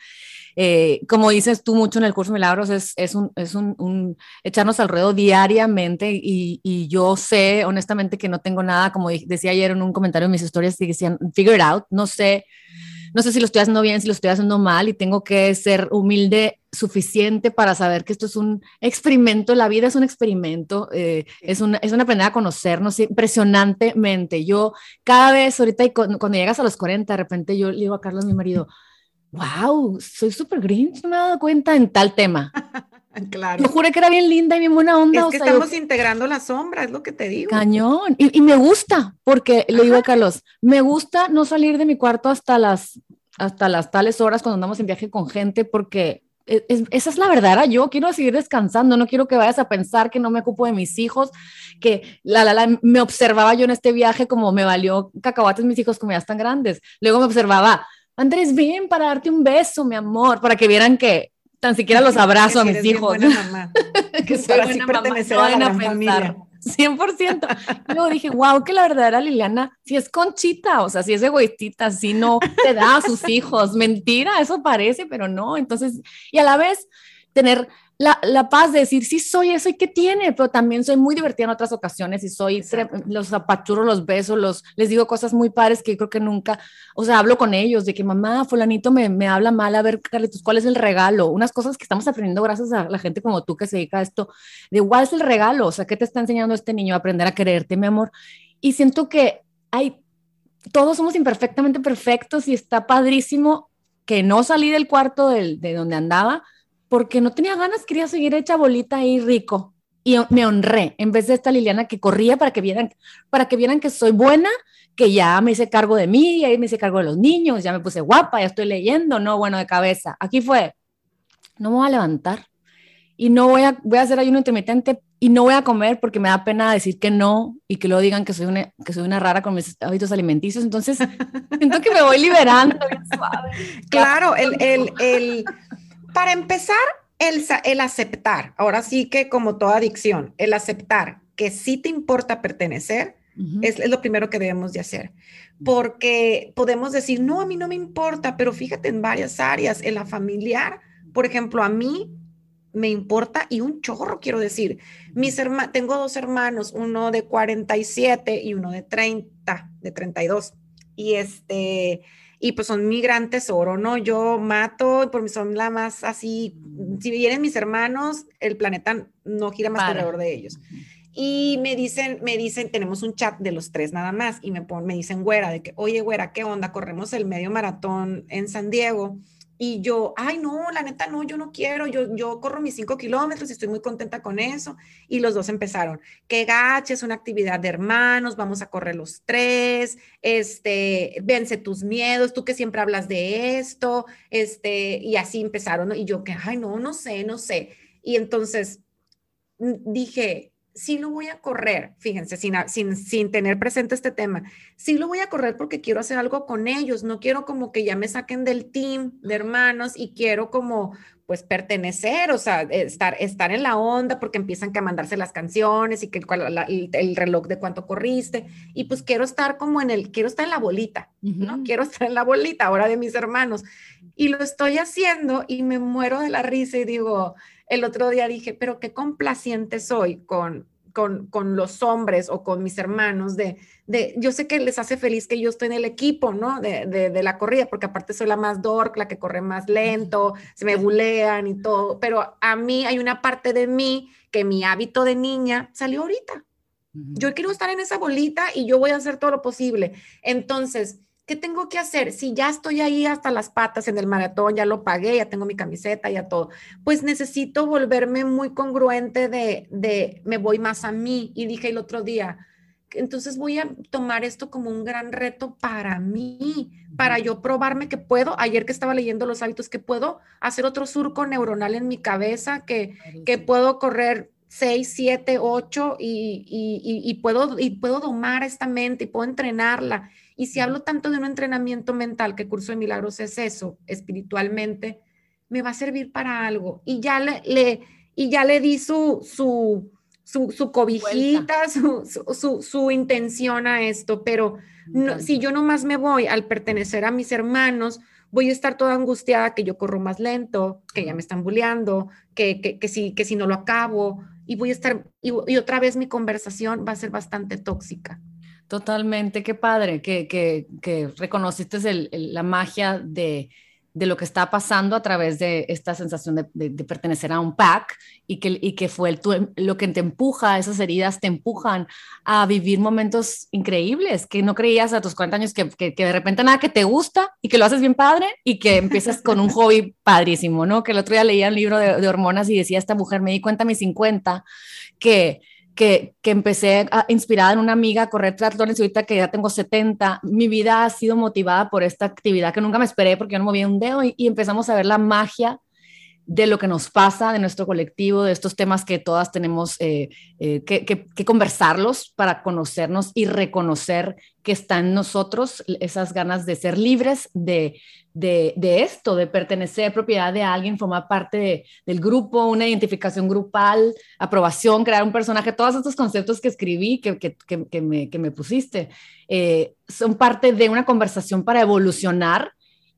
Eh, como dices tú mucho en el curso Milagros, es, es, un, es un, un, echarnos al ruedo diariamente y, y, yo sé honestamente que no tengo nada, como decía ayer en un comentario en mis historias, que decían, figure it out, no sé, no sé si lo estoy haciendo bien, si lo estoy haciendo mal y tengo que ser humilde suficiente para saber que esto es un experimento, la vida es un experimento, eh, es, una, es una aprender a conocernos impresionantemente. Yo cada vez ahorita y cuando, cuando llegas a los 40, de repente yo le digo a Carlos, mi marido, wow, soy súper green, no me he dado cuenta en tal tema. Claro. Yo juré que era bien linda y bien buena onda. Es que estamos integrando la sombra, es lo que te digo. Cañón. Y, y me gusta, porque le digo a Carlos, me gusta no salir de mi cuarto hasta las, hasta las tales horas cuando andamos en viaje con gente, porque e, esa es la verdad. Yo quiero seguir descansando, no quiero que vayas a pensar que no me ocupo de mis hijos, que la, la, la, me observaba yo en este viaje como me valió cacahuates mis hijos como ya están grandes. Luego me observaba, Andrés, ven para darte un beso, mi amor, para que vieran que tan siquiera los abrazo a mis hijos. Buena mamá. que soy para buena mamá, a la familia. 100%. Luego dije, wow, que la verdadera Liliana, si es conchita, o sea, si es egoístita, si no te da a sus hijos. Mentira, eso parece, pero no. Entonces, y a la vez, tener la, paz de decir, sí soy eso y qué tiene, pero también soy muy divertida en otras ocasiones y soy, los apachurros, los besos, los, les digo cosas muy padres que creo que nunca, o sea, hablo con ellos de que mamá, fulanito me, me habla mal, a ver, Carlitos, ¿cuál es el regalo? Unas cosas que estamos aprendiendo gracias a la gente como tú que se dedica a esto, de cuál es el regalo, o sea, ¿qué te está enseñando este niño a aprender a quererte, mi amor? Y siento que hay, todos somos imperfectamente perfectos y está padrísimo que no salí del cuarto del, de donde andaba, porque no tenía ganas, quería seguir hecha bolita ahí rico. Y me honré, en vez de esta Liliana que corría para que vieran, para que vieran que soy buena, que ya me hice cargo de mí, ya me hice cargo de los niños, ya me puse guapa, ya estoy leyendo, no, bueno, de cabeza. Aquí fue, no me voy a levantar y no voy a, voy a hacer ayuno intermitente y no voy a comer porque me da pena decir que no y que luego digan que soy una, que soy una rara con mis hábitos alimenticios. Entonces, siento que me voy liberando. Claro, el, el, el para empezar, el, el aceptar, ahora sí que como toda adicción, el aceptar que sí te importa pertenecer, es, lo primero que debemos de hacer. Porque podemos decir, no, a mí no me importa, pero fíjate en varias áreas, en la familiar, por ejemplo, a mí me importa y un chorro, quiero decir. Mis tengo dos hermanos, uno de 47 y uno de 30, de 32. Y este, y pues son mi gran tesoro, ¿no? Yo mato, por mí son la más así, si vienen mis hermanos, el planeta no gira más alrededor de ellos. Y me dicen, me dicen, tenemos un chat de los tres nada más, y me, me dicen, güera, de que, oye, güera, ¿qué onda? Corremos el medio maratón en San Diego y yo, ay, no, la neta, no, yo no quiero, yo, yo corro mis cinco kilómetros y estoy muy contenta con eso. Y los dos empezaron, que gache, es una actividad de hermanos, vamos a correr los tres, este, vence tus miedos, tú que siempre hablas de esto, este, y así empezaron, y yo que, ay, no, no sé, no sé. Y entonces dije, sí lo voy a correr, fíjense, sin, sin, sin, tener presente este tema, sí lo voy a correr porque quiero hacer algo con ellos, no quiero como que ya me saquen del team de hermanos y quiero como pues pertenecer, o sea, estar, estar en la onda porque empiezan a mandarse las canciones y que el, el, reloj de cuánto corriste y pues quiero estar como en el, quiero estar en la bolita, ¿no? Quiero estar en la bolita ahora de mis hermanos y lo estoy haciendo y me muero de la risa y digo, el otro día dije, pero qué complaciente soy con, con, con, los hombres o con mis hermanos de, de, yo sé que les hace feliz que yo esté en el equipo, ¿no? De, de, la corrida, porque aparte soy la más dork, la que corre más lento, se me bulean y todo, pero a mí hay una parte de mí que mi hábito de niña salió ahorita. Yo quiero estar en esa bolita y yo voy a hacer todo lo posible. Entonces, ¿qué tengo que hacer? Si ya estoy ahí hasta las patas en el maratón, ya lo pagué, ya tengo mi camiseta, ya todo, pues necesito volverme muy congruente de, de me voy más a mí. Y dije el otro día, entonces voy a tomar esto como un gran reto para mí, para yo probarme que puedo, ayer que estaba leyendo los hábitos, que puedo hacer otro surco neuronal en mi cabeza, que, que puedo correr 6, 7, 8 y, y, y, puedo, y puedo domar esta mente y puedo entrenarla y si hablo tanto de un entrenamiento mental, que Curso de Milagros es eso, espiritualmente, me va a servir para algo. Y ya le, y ya le di su, su, su, cobijita, su, su, intención a esto, pero si yo nomás me voy al pertenecer a mis hermanos, voy a estar toda angustiada que yo corro más lento, que ya me están bulleando, que, que, que, si, que si no lo acabo, y voy a estar, y otra vez mi conversación va a ser bastante tóxica. Totalmente, qué padre que, que, que reconociste el, la magia de, de, lo que está pasando a través de esta sensación de, de, pertenecer a un pack y que, y que fue el, lo que te empuja, esas heridas te empujan a vivir momentos increíbles que no creías a tus 40 años que, que, de repente nada que te gusta y que lo haces bien padre y que empiezas con un hobby padrísimo, ¿no? Que el otro día leía un libro de, de hormonas y decía esta mujer, me di cuenta a mis 50 que que, empecé a, inspirada en una amiga a correr triatlones y ahorita que ya tengo 70, mi vida ha sido motivada por esta actividad que nunca me esperé porque yo no movía un dedo y empezamos a ver la magia de lo que nos pasa, de nuestro colectivo, de estos temas que todas tenemos eh, eh, que, conversarlos para conocernos y reconocer que está en nosotros esas ganas de ser libres de, de, de esto, de pertenecer, propiedad de alguien, formar parte del grupo, una identificación grupal, aprobación, crear un personaje, todos estos conceptos que escribí, que, que me, me, pusiste, eh, son parte de una conversación para evolucionar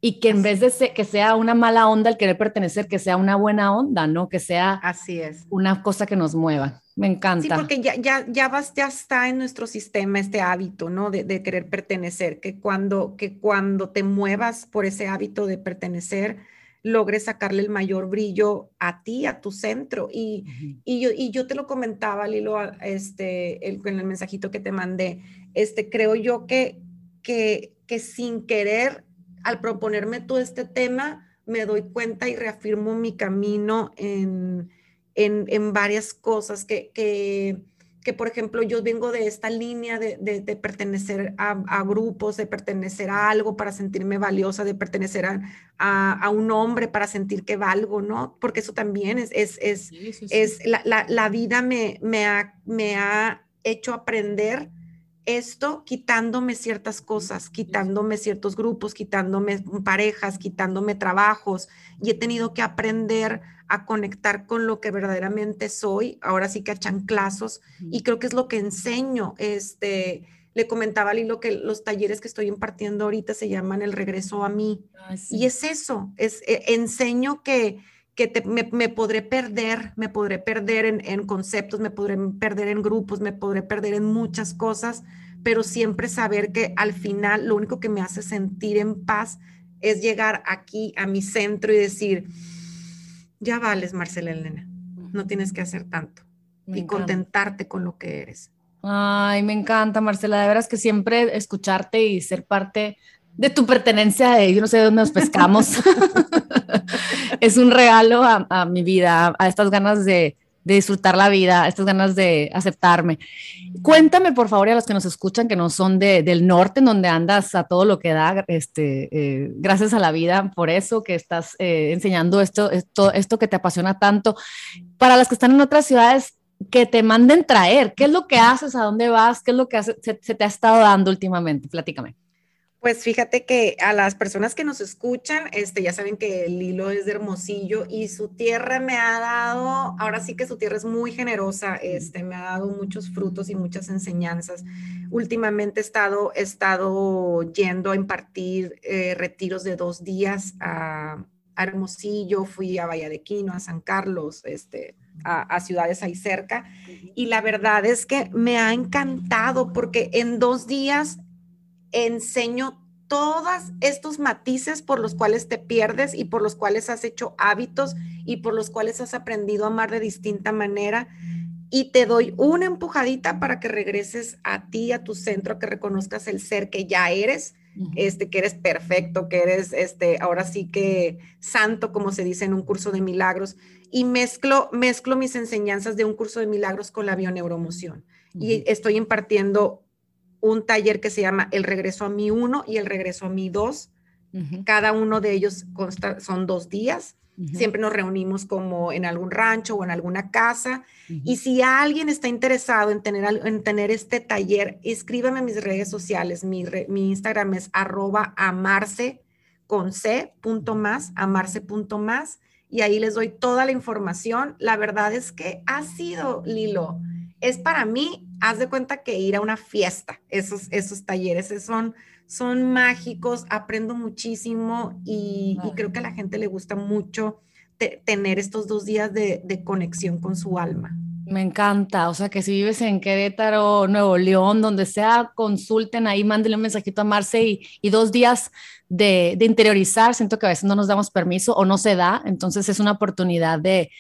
y que en vez de que sea una mala onda el querer pertenecer, que sea una buena onda, ¿no? Que sea Así es. una cosa que nos mueva. Me encanta. Sí, porque ya, ya, ya, vas, ya está en nuestro sistema este hábito, ¿no? De, de, querer pertenecer, que cuando, que cuando te muevas por ese hábito de pertenecer, logres sacarle el mayor brillo a ti, a tu centro. Y, y, yo, y yo te lo comentaba, Lilo, este, el, en el mensajito que te mandé, este, creo yo que, que, que sin querer al proponerme todo este tema, me doy cuenta y reafirmo mi camino en, en, varias cosas que, que, que, por ejemplo, yo vengo de esta línea de, de, pertenecer a, grupos, de pertenecer a algo para sentirme valiosa, de pertenecer a, a, un hombre para sentir que valgo, ¿no? Porque eso también es, es, es, es la, la, la, vida me, me, ha, me ha hecho aprender esto quitándome ciertas cosas, quitándome ciertos grupos, quitándome parejas, quitándome trabajos y he tenido que aprender a conectar con lo que verdaderamente soy, ahora sí que a chanclazos y creo que es lo que enseño. Este, le comentaba a Lilo que los talleres que estoy impartiendo ahorita se llaman el regreso a mí ah, y es eso, es eh, enseño que que me, podré perder, me podré perder en, conceptos, me podré perder en grupos, me podré perder en muchas cosas, pero siempre saber que al final lo único que me hace sentir en paz es llegar aquí a mi centro y decir, ya vales, Marcela Elena, no tienes que hacer tanto y contentarte con lo que eres. Ay, me encanta, Marcela, de veras que siempre escucharte y ser parte de tu pertenencia, de, yo no sé de dónde nos pescamos, es un regalo a, mi vida, a estas ganas de, disfrutar la vida, a estas ganas de aceptarme. Cuéntame, por favor, a los que nos escuchan, que no son del norte, en donde andas a todo lo que da, este, eh, gracias a la vida por eso, que estás eh, enseñando esto, esto, esto que te apasiona tanto. Para las que están en otras ciudades, que te manden traer, ¿qué es lo que haces? ¿A dónde vas? ¿Qué es lo que se, se te ha estado dando últimamente? Platícame. Pues fíjate que a las personas que nos escuchan, este, ya saben que el hilo es de Hermosillo y su tierra me ha dado, ahora sí que su tierra es muy generosa, este, me ha dado muchos frutos y muchas enseñanzas. Últimamente he estado, he estado yendo a impartir eh, retiros de dos días a, Hermosillo, fui a Valladequino, a San Carlos, este, a, a, ciudades ahí cerca. Y la verdad es que me ha encantado porque en dos días enseño todos estos matices por los cuales te pierdes y por los cuales has hecho hábitos y por los cuales has aprendido a amar de distinta manera. Y te doy una empujadita para que regreses a ti, a tu centro, que reconozcas el ser que ya eres, este, que eres perfecto, que eres, este, ahora sí que santo, como se dice en un curso de milagros. Y mezclo, mezclo mis enseñanzas de un curso de milagros con la bioneuromoción. Y estoy impartiendo un taller que se llama El regreso a mi 1 y el regreso a mi 2. Cada uno de ellos consta, son dos días. Siempre nos reunimos como en algún rancho o en alguna casa. Y si alguien está interesado en tener, en tener este taller, escríbeme en mis redes sociales. Mi, mi Instagram es arroba amarse con c punto más, amarse punto más. Y ahí les doy toda la información. La verdad es que ha sido, Lilo, es para mí, haz de cuenta que ir a una fiesta, esos, esos talleres son, son mágicos, aprendo muchísimo y, creo que a la gente le gusta mucho tener estos dos días de, conexión con su alma. Me encanta, o sea que si vives en Querétaro, Nuevo León, donde sea, consulten ahí, mándenle un mensajito a Marce y, y dos días de, de, interiorizar. Siento que a veces no nos damos permiso o no se da, entonces es una oportunidad de,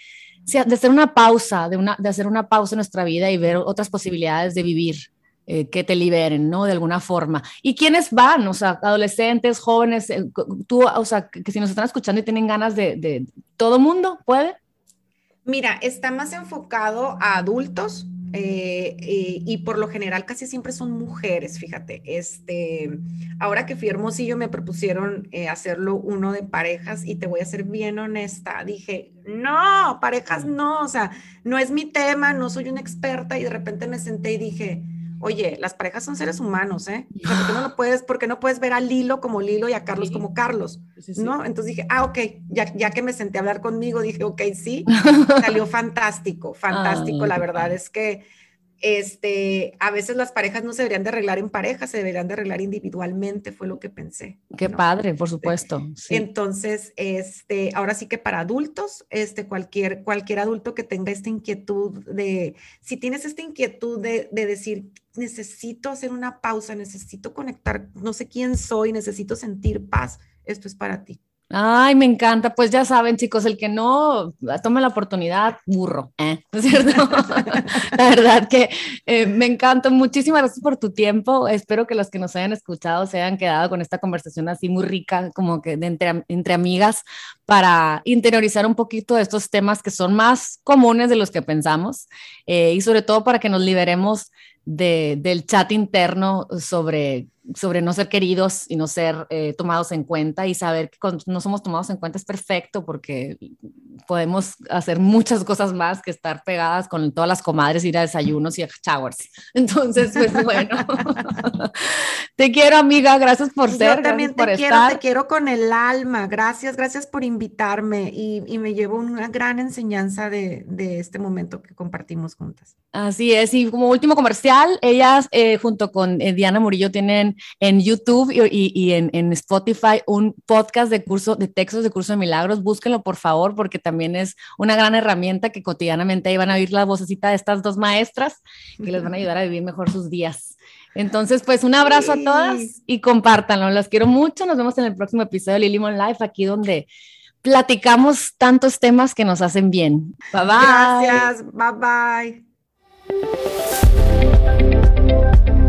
de hacer una pausa, de, una, de hacer una pausa en nuestra vida y ver otras posibilidades de vivir eh, que te liberen, ¿no? De alguna forma. ¿Y quiénes van? O sea, adolescentes, jóvenes, eh, tú, o sea, que, si nos están escuchando y tienen ganas de, de todo mundo, ¿puede? Mira, está más enfocado a adultos, eh, y por lo general casi siempre son mujeres, fíjate. Este, ahora que fui a Hermosillo me propusieron eh, hacerlo uno de parejas y te voy a ser bien honesta. Dije, no, parejas no, o sea, no es mi tema, no soy una experta y de repente me senté y dije, oye, las parejas son seres humanos, ¿eh? O ¿por qué no lo puedes, porque no puedes ver a Lilo como Lilo y a Carlos como Carlos? ¿No? Entonces dije, ah, ok, ya, ya que me senté a hablar conmigo, dije, ok, sí, salió fantástico, fantástico. la verdad es que este, a veces las parejas no se deberían de arreglar en pareja, se deberían de arreglar individualmente, fue lo que pensé. Qué padre, por supuesto. Entonces, este, ahora sí que para adultos, este, cualquier, cualquier adulto que tenga esta inquietud de, si tienes esta inquietud de, de decir, necesito hacer una pausa, necesito conectar, no sé quién soy, necesito sentir paz, esto es para ti. Ay, me encanta. Pues ya saben, chicos, el que no tome la oportunidad, burro. ¿eh? ¿No es cierto? la verdad que eh, me encanta. Muchísimas gracias por tu tiempo. Espero que los que nos hayan escuchado se hayan quedado con esta conversación así muy rica, como que de entre, entre amigas, para interiorizar un poquito de estos temas que son más comunes de los que pensamos eh, y sobre todo para que nos liberemos de, del chat interno sobre sobre no ser queridos y no ser eh, tomados en cuenta y saber que cuando no somos tomados en cuenta es perfecto porque podemos hacer muchas cosas más que estar pegadas con todas las comadres, ir a desayunos y a showers. Entonces, pues bueno, te quiero amiga, gracias por ser. Yo también te quiero, te quiero con el alma, gracias, gracias por invitarme y, y me llevo una gran enseñanza de, de, este momento que compartimos juntas. Así es, y como último comercial, ellas eh, junto con eh, Diana Murillo tienen en YouTube y, en, Spotify un podcast de curso de textos de curso de milagros. Búsquenlo por favor, porque también es una gran herramienta que cotidianamente ahí van a oír la vocecita de estas dos maestras que les van a ayudar a vivir mejor sus días. Entonces, pues un abrazo a todas y compártanlo. Las quiero mucho. Nos vemos en el próximo episodio de Lily Mon Life, aquí donde platicamos tantos temas que nos hacen bien. Bye bye. Gracias. Bye bye.